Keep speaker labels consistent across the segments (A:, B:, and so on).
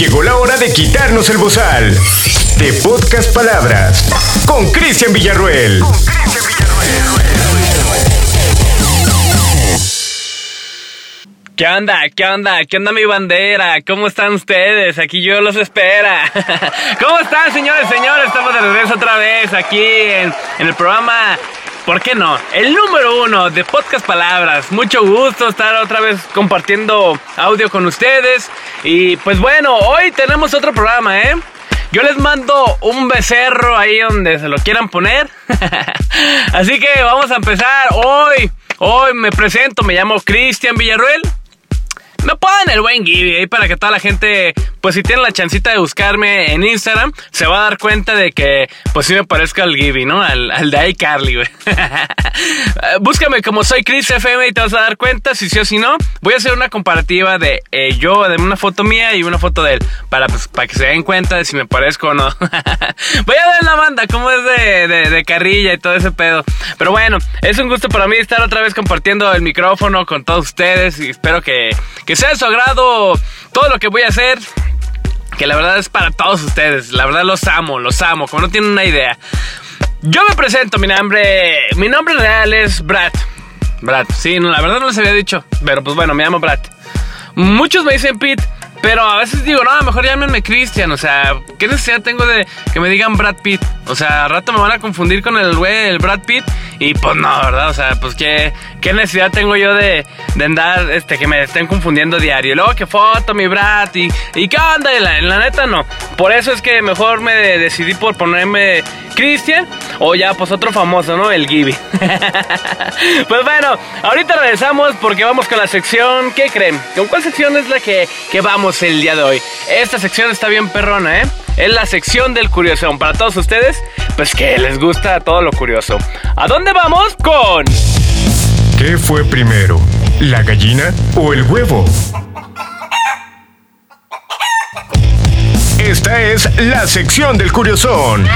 A: Llegó la hora de quitarnos el bozal. De Podcast Palabras. Con Cristian Villarruel.
B: ¿Qué onda? ¿Qué onda? ¿Qué onda mi bandera? ¿Cómo están ustedes? Aquí yo los espera. ¿Cómo están señores, señores? Estamos de regreso otra vez aquí en, en el programa ¿Por qué no? El número uno de Podcast Palabras. Mucho gusto estar otra vez compartiendo audio con ustedes. Y pues bueno, hoy tenemos otro programa, ¿eh? Yo les mando un becerro ahí donde se lo quieran poner. Así que vamos a empezar hoy. Hoy me presento, me llamo Cristian Villarruel. Me ponen el buen Gibby ahí para que toda la gente, pues si tienen la chancita de buscarme en Instagram, se va a dar cuenta de que, pues sí me parezco al Gibby, ¿no? Al, al de iCarly, güey. Búscame como soy Chris FM y te vas a dar cuenta si sí o si no. Voy a hacer una comparativa de eh, yo, de una foto mía y una foto de él, para, pues, para que se den cuenta de si me parezco o no. Voy a ver la banda, cómo es de, de carrilla y todo ese pedo. Pero bueno, es un gusto para mí estar otra vez compartiendo el micrófono con todos ustedes y espero que que sea de su agrado todo lo que voy a hacer. Que la verdad es para todos ustedes. La verdad los amo, los amo, como no tienen una idea. Yo me presento, mi nombre. Mi nombre real es Brad. Brad, sí, no, la verdad no les había dicho. Pero pues bueno, me llamo Brad. Muchos me dicen Pete. Pero a veces digo, no, mejor llámenme Christian. O sea, ¿qué necesidad tengo de que me digan Brad Pitt? O sea, al rato me van a confundir con el güey, el Brad Pitt. Y pues no, ¿verdad? O sea, pues qué, qué necesidad tengo yo de, de andar, este, que me estén confundiendo diario. Y luego, ¿qué foto, mi Brad? ¿Y, y qué onda? Y la, la neta, no. Por eso es que mejor me decidí por ponerme Christian o ya, pues otro famoso, ¿no? El Gibby. pues bueno, ahorita regresamos porque vamos con la sección. ¿Qué creen? ¿Con cuál sección es la que, que vamos el día de hoy? Esta sección está bien perrona, ¿eh? Es la sección del curiosón. Para todos ustedes, pues que les gusta todo lo curioso. ¿A dónde vamos con?
A: ¿Qué fue primero? ¿La gallina o el huevo? Esta es la sección del curiosón.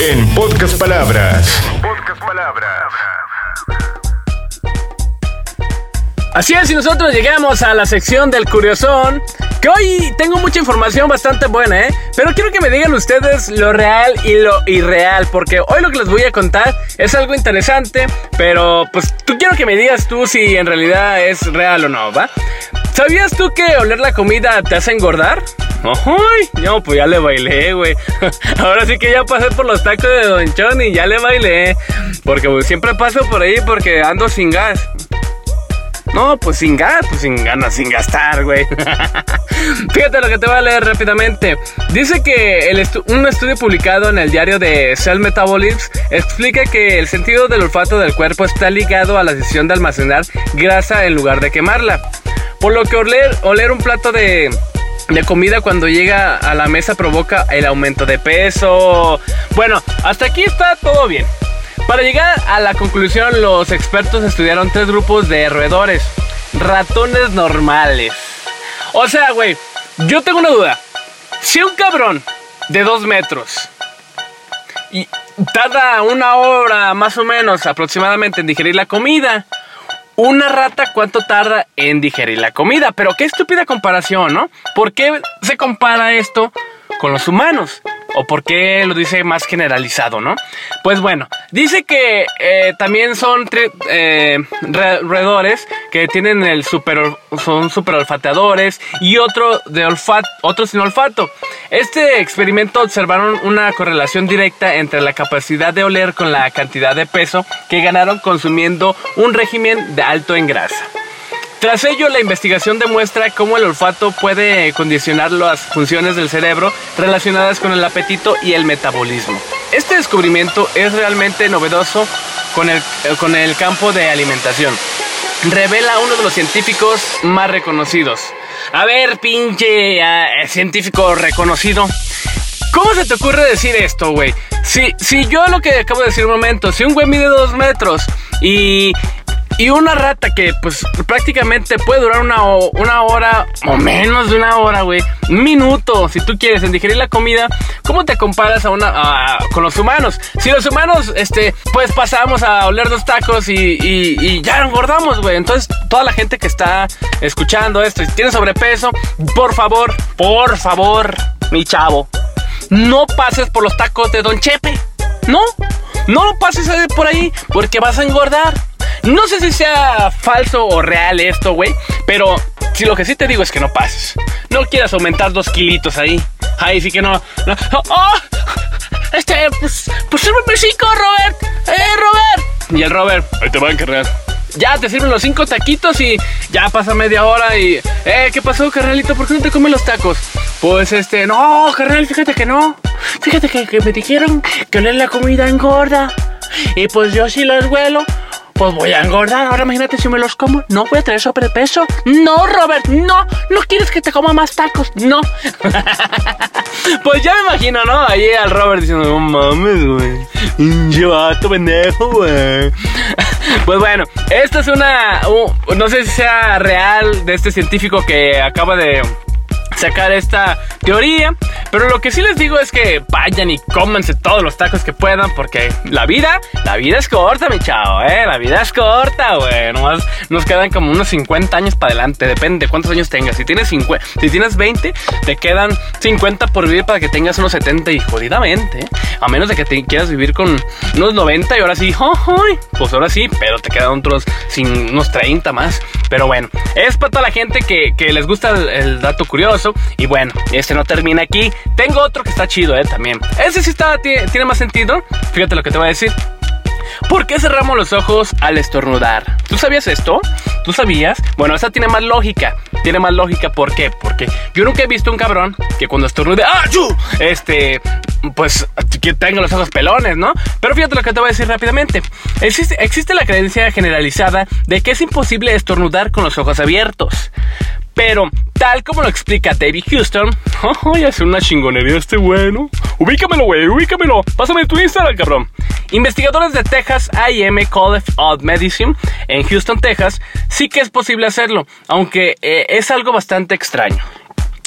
A: En Podcast Palabras. Podcast Palabras.
B: Así es, y nosotros llegamos a la sección del curiosón. Que hoy tengo mucha información bastante buena, ¿eh? Pero quiero que me digan ustedes lo real y lo irreal. Porque hoy lo que les voy a contar es algo interesante. Pero pues tú quiero que me digas tú si en realidad es real o no, ¿va? ¿Sabías tú que oler la comida te hace engordar? ¡Ay! No, pues ya le bailé, güey. Ahora sí que ya pasé por los tacos de Don Chon y ya le bailé. Porque pues, siempre paso por ahí porque ando sin gas. No, pues sin gas, pues sin ganas, sin gastar, güey. Fíjate lo que te voy a leer rápidamente. Dice que un estudio publicado en el diario de Cell Metabolism explica que el sentido del olfato del cuerpo está ligado a la decisión de almacenar grasa en lugar de quemarla. Por lo que oler, oler un plato de, de comida cuando llega a la mesa provoca el aumento de peso. Bueno, hasta aquí está todo bien. Para llegar a la conclusión, los expertos estudiaron tres grupos de roedores. Ratones normales. O sea, güey, yo tengo una duda. Si un cabrón de dos metros y tarda una hora más o menos aproximadamente en digerir la comida, una rata cuánto tarda en digerir la comida. Pero qué estúpida comparación, ¿no? ¿Por qué se compara esto con los humanos? ¿O por qué lo dice más generalizado, no? Pues bueno, dice que eh, también son eh, roedores que tienen el super, son super olfateadores y otro de olfato, otro sin olfato. Este experimento observaron una correlación directa entre la capacidad de oler con la cantidad de peso que ganaron consumiendo un régimen de alto en grasa. Tras ello, la investigación demuestra cómo el olfato puede condicionar las funciones del cerebro relacionadas con el apetito y el metabolismo. Este descubrimiento es realmente novedoso con el, con el campo de alimentación. Revela a uno de los científicos más reconocidos. A ver, pinche uh, científico reconocido. ¿Cómo se te ocurre decir esto, güey? Si, si yo lo que acabo de decir un momento, si un güey mide dos metros y Y una rata que pues prácticamente puede durar una, una hora o menos de una hora, güey. Un minuto, si tú quieres, en digerir la comida. ¿Cómo te comparas a una, con los humanos? Si los humanos, este, pues pasamos a oler dos tacos y, y ya engordamos, güey. Entonces, toda la gente que está escuchando esto y tiene sobrepeso, por favor, por favor, mi chavo, no pases por los tacos de Don Chepe. No, no pases por ahí porque vas a engordar. No sé si sea falso o real esto, güey. Pero si lo que sí te digo es que no pases. No quieras aumentar dos kilitos ahí. Ahí sí que no. ¡Oh! Este, pues, pues sírveme cinco, Robert. ¡Eh, Robert! Y el Robert, ahí te va a encargar. Ya te sirven los cinco taquitos y ya pasa media hora y. Eh, ¿qué pasó, carnalito? ¿Por qué no te comes los tacos? Pues este, no, carnal, fíjate que no. Fíjate que, que me dijeron que oler la comida engorda. Y pues yo sí los huelo pues voy a engordar. Ahora imagínate si me los como. No voy a tener sobrepeso. No, Robert, no. No quieres que te coma más tacos. No. pues ya me imagino, ¿no? Ahí al Robert diciendo, no mames, güey. Llevato pendejo, güey. pues bueno, esto es una. no sé si sea real de este científico que acaba de sacar esta teoría. Pero lo que sí les digo es que vayan y cómanse todos los tacos que puedan. Porque la vida, la vida es corta, mi chavo, ¿eh? La vida es corta, güey. Nomás nos quedan como unos 50 años para adelante. Depende de cuántos años tengas. Si tienes, 50, si tienes 20, te quedan 50 por vivir para que tengas unos 70 y jodidamente. A menos de que te quieras vivir con unos 90 y ahora sí, pues ahora sí, pero te quedan otros sin unos 30 más. Pero bueno, es para toda la gente que, les gusta el dato curioso y bueno, este no termina aquí. Tengo otro que está chido, eh, también. Ese sí está, tiene, más sentido. Fíjate lo que te voy a decir. ¿Por qué cerramos los ojos al estornudar? ¿Tú sabías esto? ¿Tú sabías? Bueno, esa tiene más lógica. Tiene más lógica, ¿por qué? Porque yo nunca he visto un cabrón que cuando estornude, ¡ah, Este, pues, que tenga los ojos pelones, ¿no? Pero fíjate lo que te voy a decir rápidamente. Existe la creencia generalizada de que es imposible estornudar con los ojos abiertos. Pero, tal como lo explica David Houston, ya hace una chingonería este bueno. Ubícamelo, güey, ubícamelo. Pásame tu Instagram, cabrón. Investigadores de Texas A&M College of Medicine en Houston, Texas, sí que es posible hacerlo, aunque eh, es algo bastante extraño.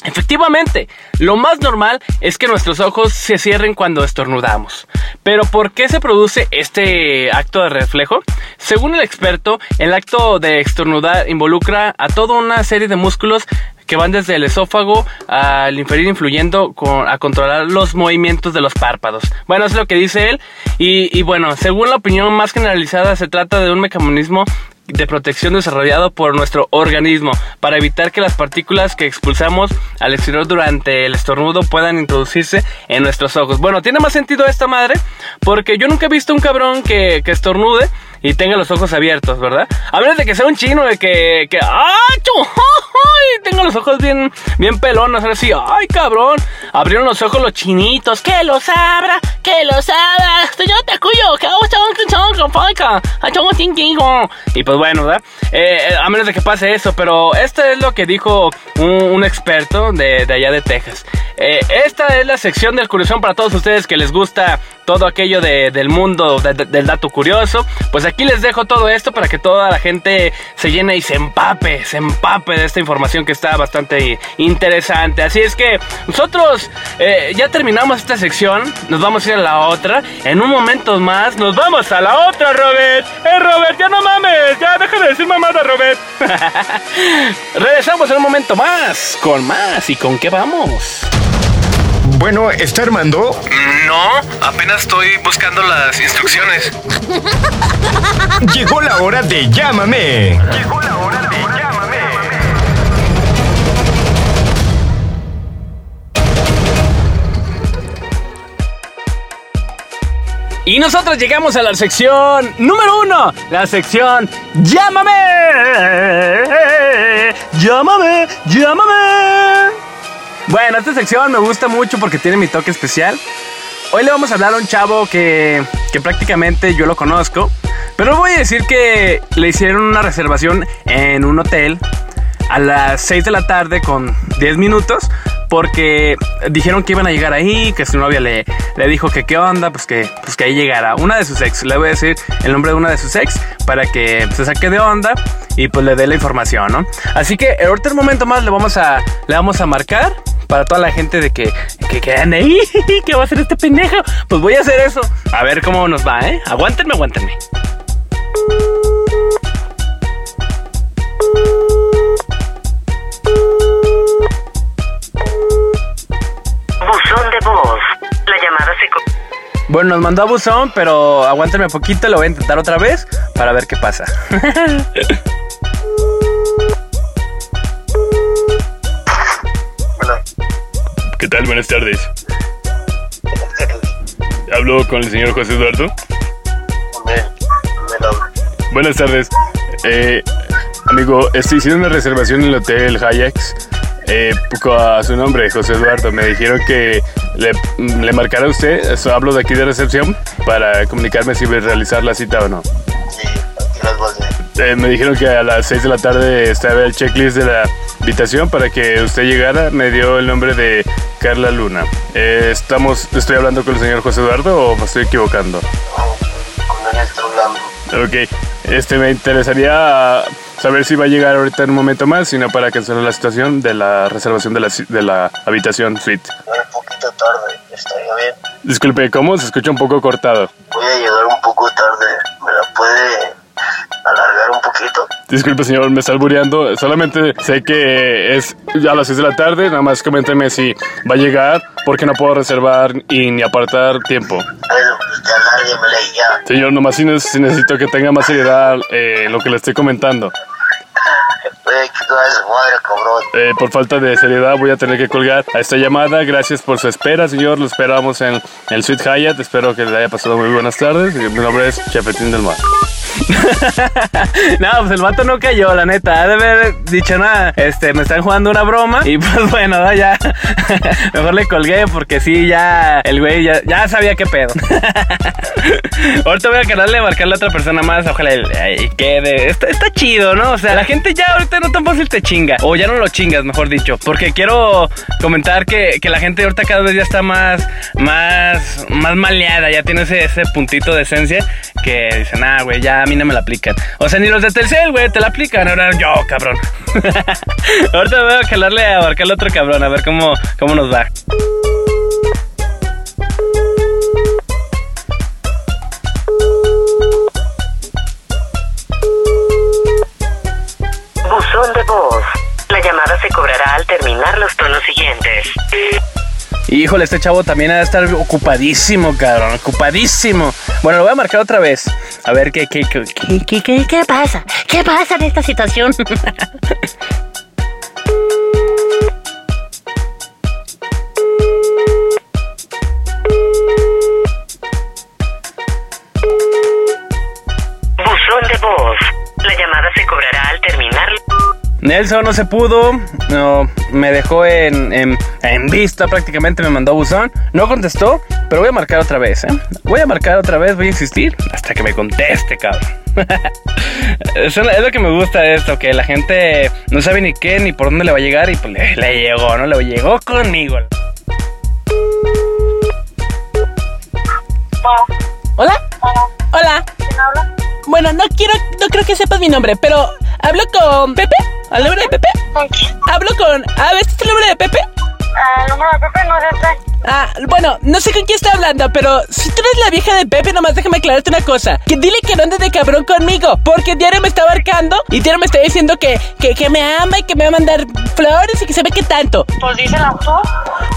B: Efectivamente, lo más normal es que nuestros ojos se cierren cuando estornudamos. Pero ¿por qué se produce este acto de reflejo? Según el experto, el acto de estornudar involucra a toda una serie de músculos que van desde el esófago al inferior influyendo a controlar los movimientos de los párpados. Bueno, es lo que dice él. Y, y bueno, según la opinión más generalizada, se trata de un mecanismo de protección desarrollado por nuestro organismo para evitar que las partículas que expulsamos al exterior durante el estornudo puedan introducirse en nuestros ojos. Bueno, tiene más sentido esta madre porque yo nunca he visto un cabrón que, que estornude y tenga los ojos abiertos, ¿verdad? A menos de que sea un chino de que, que ¡ah, ¡ay! Tenga los ojos bien, bien pelones, así, ¡ay, cabrón! Abrieron los ojos los chinitos, ¡que los abra! ¡que los abra! Señor Takuyo, que Y pues bueno, ¿verdad? Eh, eh, a menos de que pase eso, pero esto es lo que dijo un, experto de, de, allá de Texas. Eh, esta es la sección de curiosidad para todos ustedes que les gusta todo aquello del mundo del dato curioso. Pues aquí les dejo todo esto para que toda la gente se llene y se empape, se empape de esta información que está bastante interesante. Así es que nosotros eh, ya terminamos esta sección, nos vamos a ir a la otra. En un momento más nos vamos a la otra, Robert. Eh, Robert, ya no mames, ya deja de decir mamada, Robert. Regresamos en un momento más, con más y con qué vamos.
A: Bueno, ¿está armando?
B: No, apenas estoy buscando las instrucciones.
A: Llegó la hora de llámame. Llegó la hora de llámame.
B: Y nosotros llegamos a la sección número uno, la sección Llámame. Llámame, llámame. Bueno, esta sección me gusta mucho porque tiene mi toque especial. Hoy le vamos a hablar a un chavo que, que prácticamente yo lo conozco. Pero voy a decir que le hicieron una reservación en un hotel a las 6 de la tarde con 10 minutos porque dijeron que iban a llegar ahí, que su novia le, le dijo que qué onda, pues que, pues que ahí llegara una de sus ex. Le voy a decir el nombre de una de sus ex para que se saque de onda y pues le dé la información, ¿no? Así que ahorita un momento más le vamos a, le vamos a marcar para toda la gente de que, que quedan ahí, ¿qué va a hacer este pendejo? Pues voy a hacer eso. A ver cómo nos va, ¿eh? Aguántenme, aguántenme.
C: Buzón de voz. La llamada se...
B: Bueno, nos mandó a buzón, pero aguántenme poquito, lo voy a intentar otra vez para ver qué pasa. ¿Qué tal? Buenas tardes. Hablo con el señor José Eduardo.
D: con él.
B: Buenas tardes. Eh, amigo, estoy haciendo una reservación en el Hotel Hayax. Eh, a su nombre, José Eduardo. Me dijeron que le, le marcara a usted. Eso, hablo de aquí de recepción para comunicarme si voy a realizar la cita o no.
D: Sí, aquí las
B: Eh, me dijeron que a las 6 de la tarde estaba el checklist de la habitación para que usted llegara. Me dio el nombre de Carla Luna. Eh, estamos, ¿Estoy hablando con el señor José Eduardo o me estoy equivocando? Ok, este me interesaría saber si va a llegar ahorita en un momento más, sino para cancelar la situación de la reservación de la, de la habitación suite.
D: Un poquito tarde, estaría bien.
B: Disculpe, ¿cómo? Se escucha un poco cortado.
D: Voy a llegar un poco tarde,
B: Disculpe, señor, me está albureando. Solamente sé que es a las 6 de la tarde. Nada más coménteme si va a llegar, porque no puedo reservar y ni apartar tiempo.
D: Bueno, pues ya ya.
B: Señor, nomás si ne- si necesito que tenga más seriedad eh, lo que le estoy comentando. Eh, por falta de seriedad voy a tener que colgar a esta llamada. Gracias por su espera, señor. Lo esperamos en el Suite Hyatt. Espero que le haya pasado muy buenas tardes. Mi nombre es Chafetín del Mar. no, pues el vato no cayó, la neta. Ha de haber dicho nada. Este, me están jugando una broma. Y pues bueno, ¿no? ya. Mejor le colgué porque sí, ya. El güey ya, sabía qué pedo. ahorita voy a quererle marcarle a otra persona más. Ojalá y quede. Está, está chido, ¿no? O sea, la gente ya ahorita no tan fácil te chinga. O ya no lo chingas, mejor dicho. Porque quiero comentar que, que la gente ahorita cada vez ya está más, más, más maleada. Ya tiene ese, ese puntito de esencia que dicen, ah, güey, ya a mí no me la aplican. O sea, ni los de Telcel, güey, te la aplican. Ahora yo, cabrón. ahorita voy a calarle a marcarle a otro cabrón, a ver cómo, cómo nos va.
C: Buzón de voz. La llamada se cobrará al terminar los tonos siguientes.
B: Híjole, este chavo también ha de estar ocupadísimo, cabrón. Ocupadísimo. Bueno, lo voy a marcar otra vez. A ver qué, qué, qué, qué, qué, qué, qué pasa. ¿Qué pasa en esta situación? Nelson no se pudo. No, me dejó en, en, en vista prácticamente. Me mandó buzón. No contestó, pero voy a marcar otra vez, ¿eh? Voy a marcar otra vez, voy a insistir hasta que me conteste, cabrón. Es lo que me gusta de esto, que la gente no sabe ni qué ni por dónde le va a llegar y pues le, le llegó, ¿no? Le llegó conmigo.
E: ¿Hola? Hola. Bueno, no quiero, no creo que sepas mi nombre, pero hablo con Pepe. ¿Al nombre de Pepe? Hablo con. A ver, ¿este es el nombre de Pepe?
F: El número de Pepe no es este.
E: Ah, bueno, no sé con quién está hablando, pero si tú eres la vieja de Pepe, nomás déjame aclararte una cosa. Que dile que no ande de cabrón conmigo, porque Diario me está abarcando y Diario me está diciendo que, que, que me ama y que me va a mandar flores y que sabe qué tanto.
F: Pues dísela tú.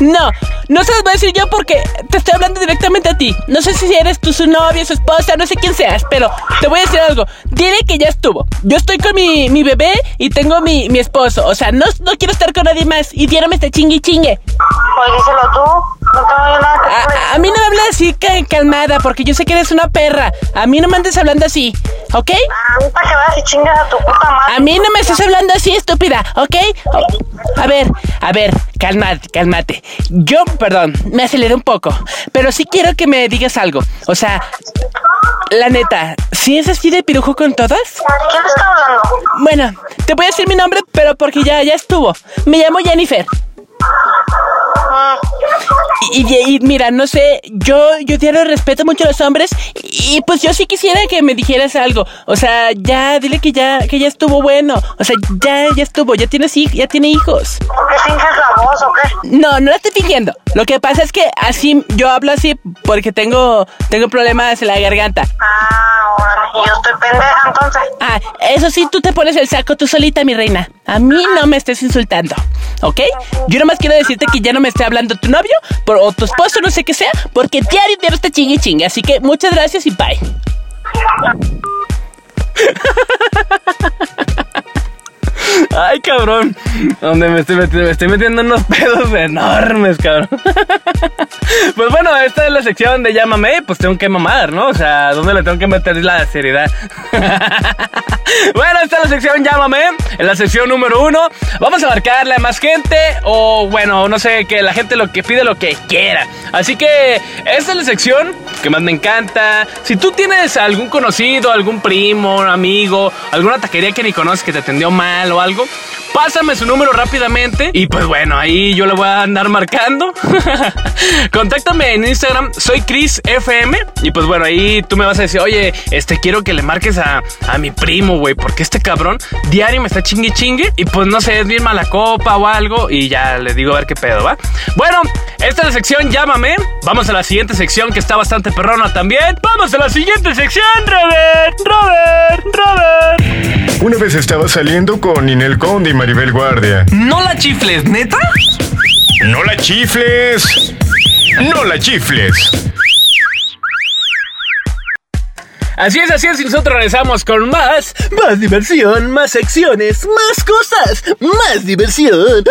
E: No, no se las voy a decir yo porque te estoy hablando directamente a ti. No sé si eres tú su novia, su esposa, no sé quién seas, pero te voy a decir algo. Dile que ya estuvo. Yo estoy con mi, mi bebé y tengo mi, mi esposo. O sea, no, no quiero estar con nadie más. Y Diario me está chingue y chingue.
F: Pues díselo tú.
E: A, a mí no me hables así ca- calmada porque yo sé que eres una perra. A mí no me andes hablando así, ¿ok?
F: A mí para que vayas y chingas a tu puta madre.
E: A mí no me estás hablando así, estúpida, ¿ok? A ver, a ver, cálmate, cálmate. Yo, perdón, me aceleré un poco, pero sí quiero que me digas algo. O sea, la neta, ¿sí es así de pirujo con todas?
F: ¿Quién está hablando?
E: Bueno, te voy a decir mi nombre, pero porque ya, ya estuvo. Me llamo Jennifer. Y, mira, no sé, yo, yo diario respeto mucho a los hombres y pues yo sí quisiera que me dijeras algo. O sea, ya, dile que ya, que ya estuvo bueno. O sea, ya, ya estuvo, ya tienes ya tiene hijos.
F: ¿Por qué finges la o qué?
E: No, no la estoy fingiendo. Lo que pasa es que así, yo hablo así porque tengo, tengo problemas en la garganta.
F: Ah, órale. Y yo estoy pendeja entonces.
E: Ah, eso sí, tú te pones el saco tú solita, mi reina. A mí no me estés insultando, ¿ok? Yo nomás quiero decirte que ya no me esté hablando tu novio por, o tu esposo, no sé qué sea, porque diario diario está chingue chingue. Así que muchas gracias y bye.
B: Ay, cabrón. Donde me estoy metiendo, me estoy metiendo unos pedos enormes, cabrón. Pues bueno, esta es la sección de llámame, pues tengo que mamar, ¿no? O sea, ¿dónde le tengo que meter la seriedad? Bueno, esta es la sección llámame, en la sección número uno. Vamos a marcarle a más gente o bueno, no sé, que la gente lo que pide lo que quiera. Así que esta es la sección que más me encanta. Si tú tienes algún conocido, algún primo, amigo, alguna taquería que ni conoces que te atendió mal o algo, pásame su número rápidamente y pues bueno, ahí yo le voy a andar marcando. Contáctame en Instagram, soy Chris FM y pues bueno, ahí tú me vas a decir, oye, este quiero que le marques a, a mi primo, güey, porque este cabrón diario me está chingue chingue y pues no sé, es bien mala copa o algo y ya le digo a ver qué pedo, ¿va? Bueno, esta es la sección Llámame. Vamos a la siguiente sección que está bastante perrona también. Vamos a la siguiente sección, Robert, Robert, Robert.
A: Una vez estaba saliendo con Ninel Conde y Maribel Guardia.
G: No la chifles, neta.
A: ¡No la chifles! ¡No la chifles!
B: Así es, así es, y nosotros regresamos con más, más diversión, más secciones, más cosas, más diversión.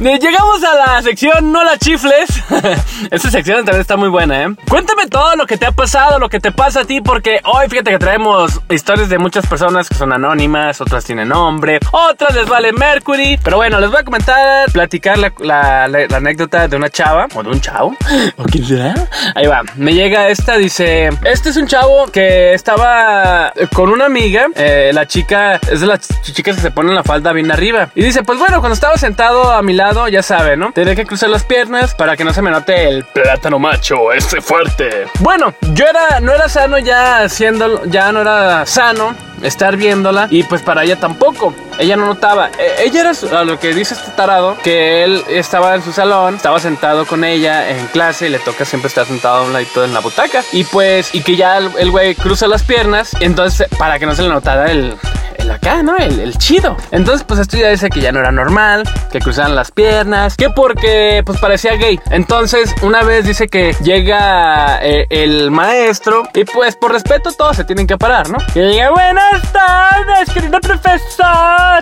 B: Llegamos a la sección No la chifles. Esta sección también está muy buena, ¿eh? Cuéntame todo lo que te ha pasado, lo que te pasa a ti, porque hoy fíjate que traemos historias de muchas personas que son anónimas, otras tienen nombre, otras les vale Mercury. Pero bueno, les voy a comentar, platicar la, la- la- la anécdota de una chava, o de un chavo, o quién será. Ahí me llega esta, dice, este es un chavo que estaba eh, con una amiga, eh, la chica es de las ch- chicas que se ponen la falda bien arriba. Y dice, pues bueno, cuando estaba sentado a mi lado, ya sabe, ¿no? Tenía que cruzar las piernas para que no se me note el plátano macho, este fuerte. Bueno, yo era, no era sano ya haciéndolo, ya no era sano estar viéndola y pues para ella tampoco. Ella no notaba. Eh, ella era a lo que dice este tarado que él estaba en su salón, estaba sentado con ella en clase y le toca siempre estar sentado a un ladito en la butaca y pues y que ya el güey cruza las piernas, entonces para que no se le notara el el acá, ¿no? El, el chido. Entonces, pues esto ya dice que ya no era normal, que cruzaban las piernas, que porque pues parecía gay. Entonces, una vez dice que llega eh, el maestro y pues por respeto todos se tienen que parar, ¿no? Y llega, buenas tardes, querido profesor.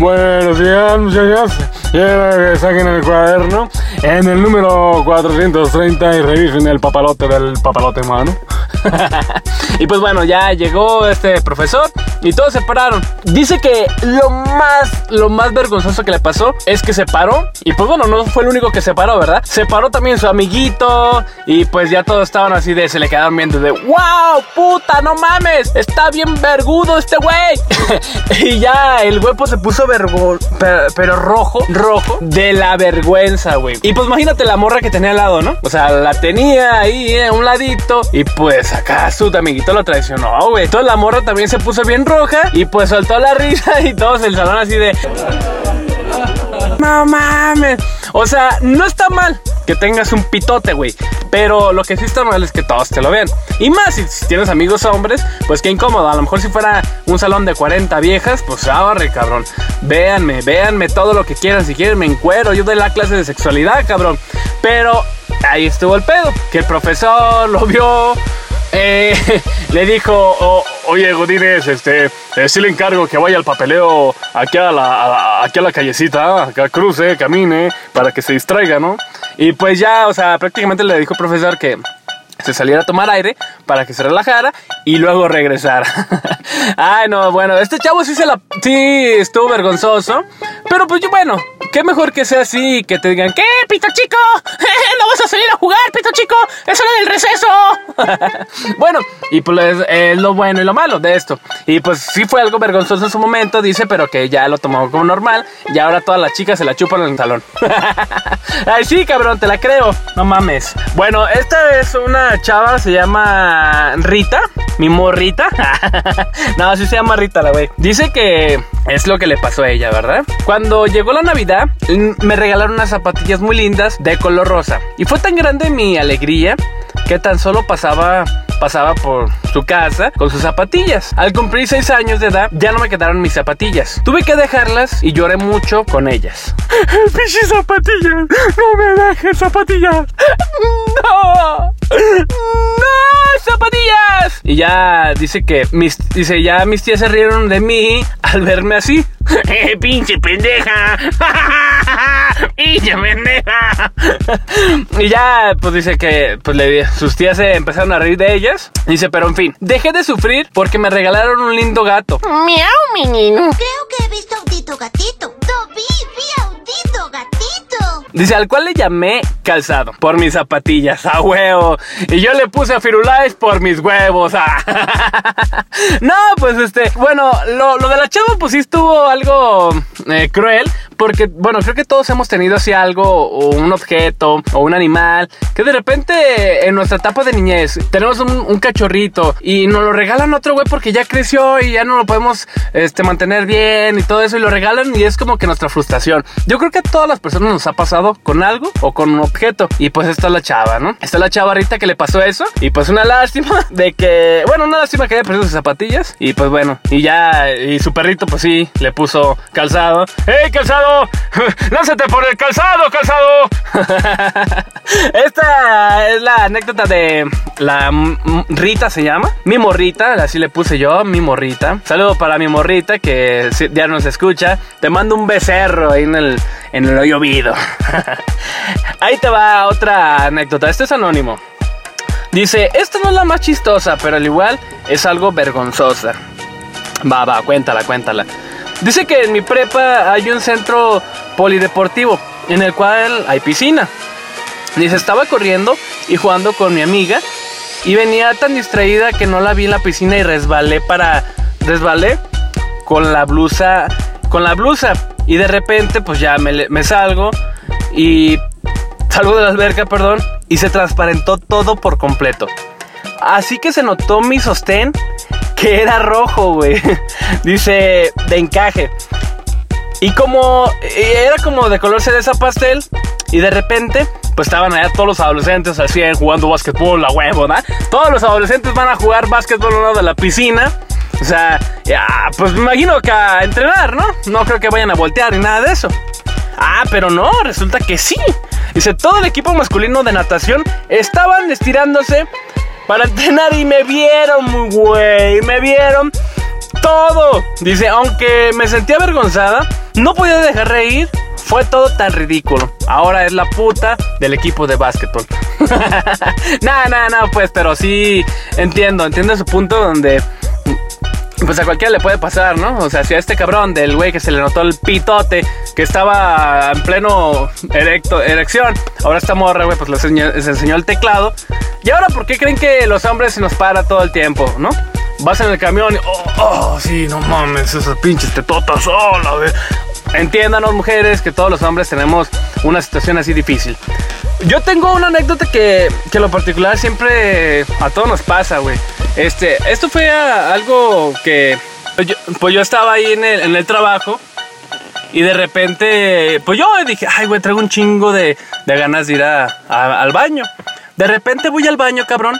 B: Buenos días, muchachos. Quiero que saquen el cuaderno en el número 430 y revisen el papalote del papalote humano. y pues bueno, ya llegó este profesor y todos se pararon. Dice que lo más, lo más vergonzoso que le pasó es que se paró. Y pues bueno, no fue el único que se paró, ¿verdad? Se paró también su amiguito. Y pues ya todos estaban así de, se le quedaron viendo de, wow, puta, no mames, está bien vergudo este güey. y ya el güey pues se puso vergo, pero, rojo, rojo, de la vergüenza, güey. Y pues imagínate la morra que tenía al lado, ¿no? O sea, la tenía ahí eh, a un ladito. Y pues acá su amiguito lo traicionó, güey. Entonces la morra también se puso bien roja. Y pues soltó la risa y todos el salón así de... No mames. O sea, no está mal que tengas un pitote, güey. Pero lo que sí está mal es que todos te lo vean. Y más si, tienes amigos hombres, pues qué incómodo. A lo mejor si fuera un salón de 40 viejas, pues agarre, cabrón. Véanme, véanme todo lo que quieran. Si quieren, me encuero. Yo doy la clase de sexualidad, cabrón. Pero ahí estuvo el pedo. Que el profesor lo vio. Eh, le dijo, "O- oye Godínez, este, eh, le encargo que vaya al papeleo aquí a la, a aquí a la callecita, acá cruce, camine, para que se distraiga, ¿no? Y pues ya, o sea, prácticamente le dijo el profesor que se saliera a tomar aire para que se relajara y luego regresara. Ay, no, bueno, este chavo sí se la... Sí, estuvo vergonzoso. Pero pues bueno, qué mejor que sea así que te digan, ¿qué, pito chico? ¿No
E: vamos a salir a jugar, pito chico. Es hora del receso.
B: bueno, y pues es lo bueno y lo malo de esto. Y pues sí fue algo vergonzoso en su momento, dice, pero que ya lo tomó como normal. Y ahora todas las chicas se la chupan en el salón. Ay, sí, cabrón, te la creo. No mames. Bueno, esta es una chava, se llama Rita. Mi morrita. no, sí se llama Rita la güey. Dice que es lo que le pasó a ella, ¿verdad? Cuando llegó la Navidad, mm, me regalaron unas zapatillas muy lindas de color rosa. Y fue tan grande mi alegría que tan solo pasaba pasaba por su casa con sus zapatillas. Al cumplir 6 años de edad, ya no me quedaron mis zapatillas. Tuve que dejarlas y lloré mucho con ellas. ¡Pichis zapatillas! ¡No me dejes zapatillas! ¡No! ¡No! ¡Zapatillas! Y ya dice que mis, dice, ya mis tías se rieron de mí al verme así. ¡Eh, pinche pendeja! ¡Pinche pendeja! y ya, pues dice que pues, le, sus tías se empezaron a reír de ellas. Dice, pero en fin, dejé de sufrir porque me regalaron un lindo gato.
E: Miau, menino.
G: Creo que he visto audito gatito.
B: Dice, al cual le llamé calzado por mis zapatillas, a huevo. Y yo le puse a Firulais por mis huevos. ah. no, pues este, bueno, lo, lo de la chava pues sí estuvo algo eh, cruel. Porque, bueno, creo que todos hemos tenido así algo, o un objeto, o un animal, que de repente en nuestra etapa de niñez tenemos un, un cachorrito y nos lo regalan a otro güey porque ya creció y ya no lo podemos este, mantener bien y todo eso, y lo regalan y es como que nuestra frustración. Yo creo que a todas las personas nos ha pasado con algo o con un objeto. Y pues esta es la chava, ¿no? Esta es la chava Rita que le pasó eso. Y pues una lástima de que, bueno, una lástima que haya perdido sus zapatillas. Y pues bueno, y ya, y su perrito pues sí, le puso calzado. ¡Hey, calzado! ¡Lánzate por el calzado, calzado! Esta es la anécdota de la Rita, se llama. Mi morrita, así le puse yo, mi morrita. Saludo para mi morrita que ya nos escucha. Te mando un becerro ahí en el, en el hoyo. Ahí te va otra anécdota. Este es anónimo. Dice, esta no es la más chistosa, pero al igual es algo vergonzosa. Va, va, cuéntala, cuéntala. Dice que en mi prepa hay un centro polideportivo en el cual hay piscina. Dice, estaba corriendo y jugando con mi amiga y venía tan distraída que no la vi en la piscina y resbalé para... resbalé con la blusa, con la blusa. Y de repente pues ya me, salgo y salgo de la alberca, perdón, y se transparentó todo por completo. Así que se notó mi sostén que era rojo, güey. Dice, de encaje. Y como eh, era como de color cereza pastel, y de repente, pues estaban allá todos los adolescentes al 100 jugando básquetbol, la huevo, ¿verdad? Todos los adolescentes van a jugar básquetbol al de la piscina. O sea, ya, pues me imagino que a entrenar, ¿no? No creo que vayan a voltear ni nada de eso. Ah, pero no, resulta que sí. Dice, todo el equipo masculino de natación estaban estirándose para entrenar y me vieron, güey, me vieron todo. Dice, aunque me sentía avergonzada, no podía dejar reír. Fue todo tan ridículo. Ahora es la puta del equipo de básquetbol. no, no, no, pues, pero sí entiendo, entiendo su punto donde pues a cualquiera le puede pasar, ¿no? O sea, si a este cabrón del güey que se le notó el pitote, que estaba en pleno erecto, erección, ahora esta morra, güey, pues les enseñó, les enseñó el teclado. Y ahora, ¿por qué creen que los hombres se nos para todo el tiempo, no? Vas en el camión y, oh, oh, sí, no mames, esas pinches tetotas sola, güey. Entiéndanos, mujeres, que todos los hombres tenemos una situación así difícil. Yo tengo una anécdota que, que en lo particular siempre a todos nos pasa, güey. Este, esto fue algo que pues yo, pues yo estaba ahí en el, en el trabajo y de repente, pues yo dije, ay, güey, traigo un chingo de, de ganas de ir a- al baño. De repente voy al baño, cabrón,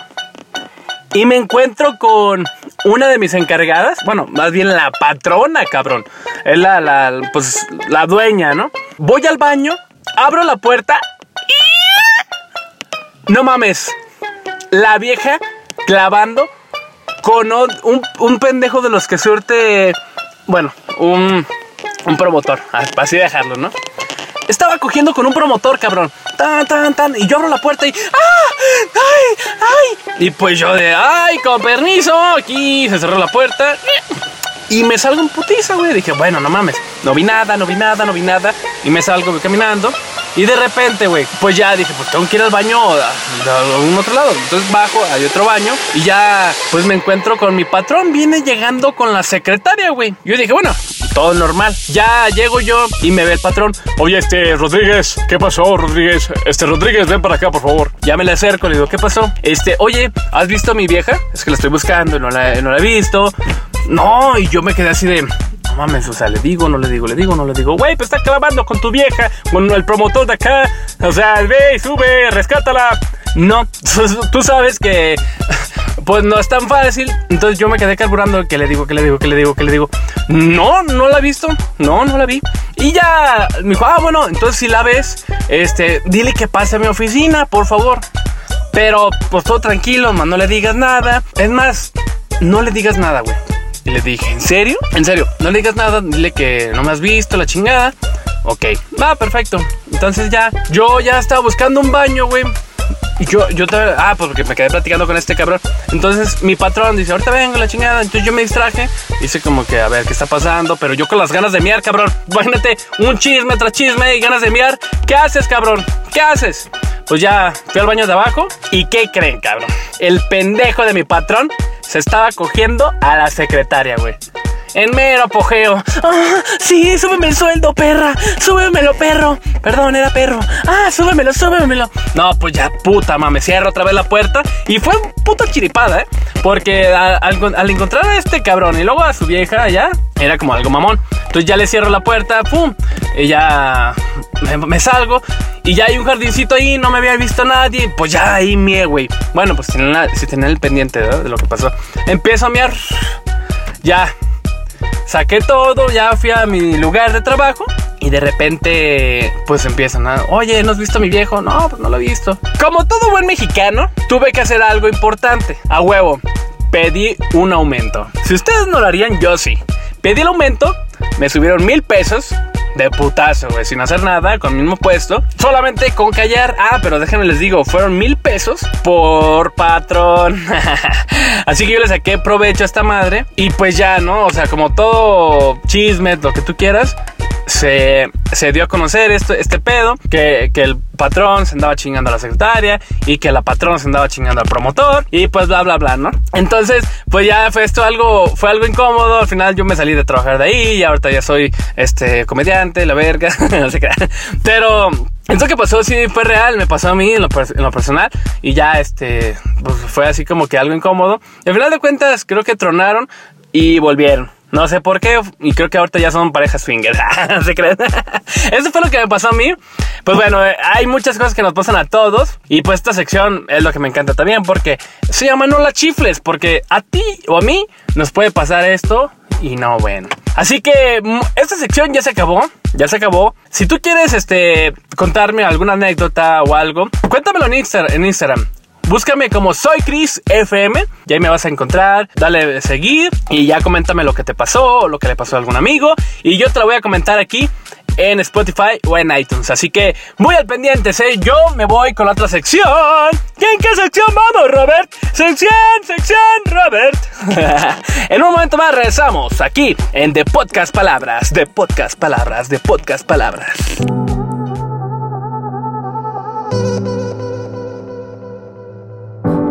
B: y me encuentro con una de mis encargadas, bueno, más bien la patrona, cabrón. Es la, la, pues, la dueña, ¿no? Voy al baño, abro la puerta y... No mames, la vieja clavando con un, un pendejo de los que suerte, bueno, un, un promotor, ah, así dejarlo, ¿no? Estaba cogiendo con un promotor, cabrón. Tan, tan, tan. Y yo abro la puerta y. ¡Ah! ¡Ay! ¡Ay! Y pues yo de. ¡Ay! Con permiso. Aquí se cerró la puerta. Y me salgo en putiza, güey. Dije, bueno, no mames. No vi nada, no vi nada, no vi nada. Y me salgo caminando. Y de repente, güey, pues ya dije, pues tengo que ir al baño a, algún otro lado. Entonces bajo, hay otro baño y ya, pues me encuentro con mi patrón. Viene llegando con la secretaria, güey. Yo dije, bueno, todo normal. Ya llego yo y me ve el patrón. Oye, este, Rodríguez, ¿qué pasó, Rodríguez? Este, Rodríguez, ven para acá, por favor. Ya me le acerco, le digo, ¿qué pasó? Este, oye, ¿has visto a mi vieja? Es que la estoy buscando no la, no la he visto. No, y yo me quedé así de. No mames, o sea, le digo, no le digo, le digo, no le digo, güey, pues está clavando con tu vieja, con el promotor de acá, o sea, ve, sube, rescátala. No, tú sabes que pues no es tan fácil. Entonces yo me quedé carburando, que le digo, que le digo, que le digo, que le digo. No, no la he visto, no, no la vi. Y ya me dijo, ah, bueno, entonces si la ves, este, dile que pase a mi oficina, por favor. Pero pues todo tranquilo, man, no le digas nada. Es más, no le digas nada, güey. Y le dije, ¿en serio? En serio, no le digas nada, dile que no me has visto, la chingada. Ok, va, perfecto. Entonces ya, yo ya estaba buscando un baño, güey. Yo, yo te, ah, pues porque me quedé platicando con este cabrón. Entonces mi patrón dice, ahorita vengo la chingada. Entonces yo me distraje. Dice como que, a ver, ¿qué está pasando? Pero yo con las ganas de miar, cabrón. Imagínate, un chisme tras chisme y ganas de miar. ¿Qué haces, cabrón? ¿Qué haces? Pues ya fui al baño de abajo. ¿Y qué creen, cabrón? El pendejo de mi patrón se estaba cogiendo a la secretaria, güey. En mero apogeo. Ah, sí, súbeme el sueldo, perra. Súbemelo, perro. Perdón, era perro. Ah, súbemelo, súbemelo. No, pues ya, puta, mames. Cierro otra vez la puerta. Y fue puta chiripada, ¿eh? Porque al, encontrar a este cabrón y luego a su vieja allá, era como algo mamón. Entonces ya le cierro la puerta, pum. Y ya me, salgo. Y ya hay un jardincito ahí, no me había visto nadie. Pues ya ahí mie, güey. Bueno, pues si tenía, el pendiente de lo que pasó. Empiezo a miar. Ya, saqué todo, ya fui a mi lugar de trabajo y de repente pues empiezan a, oye, ¿no has visto a mi viejo? No, pues no lo he visto. Como todo buen mexicano, tuve que hacer algo importante. A huevo, pedí un aumento. Si ustedes no lo harían, yo sí. Pedí el aumento, me subieron mil pesos. De putazo, güey, sin hacer nada, con el mismo puesto. Solamente con callar. Ah, pero déjenme les digo, fueron mil pesos por patrón. Así que yo le saqué provecho a esta madre. Y pues ya, ¿no? O sea, como todo chisme, lo que tú quieras. Se, se dio a conocer esto, este pedo, que, que el patrón se andaba chingando a la secretaria y que la patrona se andaba chingando al promotor y pues bla bla bla, ¿no? Entonces, pues ya fue esto algo, fue algo incómodo, al final yo me salí de trabajar de ahí y ahorita ya soy este comediante, la verga, no sé qué. Pero esto que pasó sí fue real, me pasó a mí en lo, en lo personal y ya este pues, fue así como que algo incómodo. Al final de cuentas creo que tronaron y volvieron. No sé por qué, y creo que ahorita ya son parejas swingers. ¿No se creen? Eso fue lo que me pasó a mí. Pues bueno, eh, hay muchas cosas que nos pasan a todos. Y pues esta sección es lo que me encanta también, porque se llama No la chifles, porque a ti o a mí nos puede pasar esto y no, bueno. Así que mm, esta sección ya se acabó, ya se acabó. Si tú quieres este, contarme alguna anécdota o algo, cuéntamelo en Instagram. Búscame como Soy Chris FM y ahí me vas a encontrar. Dale seguir y ya coméntame lo que te pasó o lo que le pasó a algún amigo. Y yo te lo voy a comentar aquí en Spotify o en iTunes. Así que muy al pendiente, ¿eh? Yo me voy con la otra sección. ¿Y en qué sección vamos, Robert? Sección, sección, Robert. en un momento más regresamos aquí en The Podcast Palabras, The Podcast Palabras, The Podcast Palabras.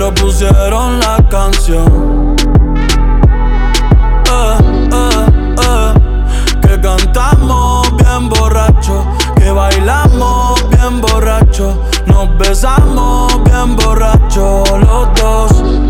H: Pero pusieron la canción. Eh, eh, eh, que cantamos bien borracho, que bailamos bien borracho, nos besamos bien borracho los dos.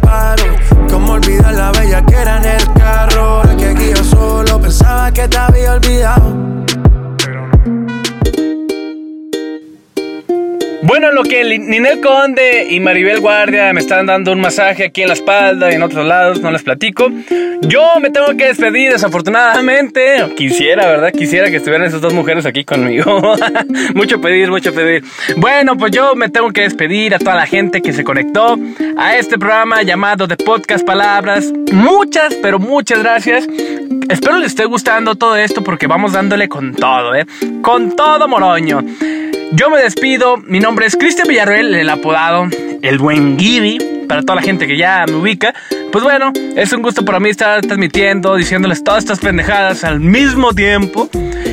I: que te había olvidado.
B: Bueno, en lo que Ninel Conde y Maribel Guardia me están dando un masaje aquí en la espalda y en otros lados, no les platico. Yo me tengo que despedir, desafortunadamente. Quisiera, ¿verdad? Quisiera que estuvieran esas dos mujeres aquí conmigo. mucho pedir, mucho pedir. Bueno, pues yo me tengo que despedir a toda la gente que se conectó a este programa llamado de Podcast Palabras. Muchas, pero muchas gracias. Espero les esté gustando todo esto porque vamos dándole con todo, ¿eh? Con todo moroño. Yo me despido, mi nombre es Cristian Villarreal, el apodado El Buen Gibby, para toda la gente que ya me ubica. Pues bueno, es un gusto para mí estar transmitiendo, diciéndoles todas estas pendejadas al mismo tiempo.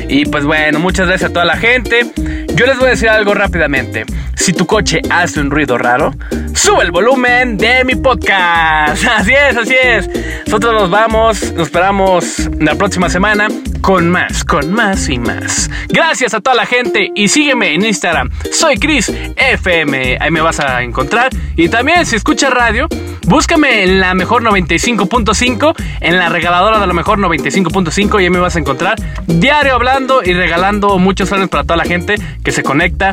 B: Y pues bueno, muchas gracias a toda la gente. Yo les voy a decir algo rápidamente. Si tu coche hace un ruido raro, sube el volumen de mi podcast. Así es, así es. Nosotros nos vamos, nos esperamos la próxima semana con más, con más y más. Gracias a toda la gente y sígueme en Instagram. Soy Chris FM, ahí me vas a encontrar. Y también si escuchas radio, búscame en la mejor 95.5, en la regaladora de la mejor 95.5 y ahí me vas a encontrar. Diario hablando y regalando muchos planes para toda la gente que se conecta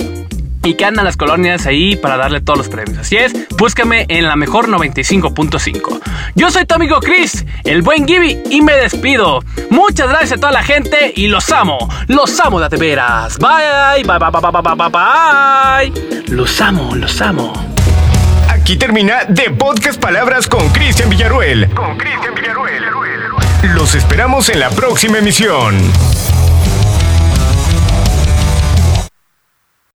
B: y que andan las colonias ahí para darle todos los premios. Así es, búscame en la mejor 95.5. Yo soy tu amigo Chris, el buen Gibby, y me despido. Muchas gracias a toda la gente y los amo. Los amo de veras. Bye, bye, bye, bye, bye, bye, bye. Los amo, los amo.
A: Aquí termina The Podcast Palabras con Cristian Villaruel. Con Cristian Villaruel. Los esperamos en la próxima emisión.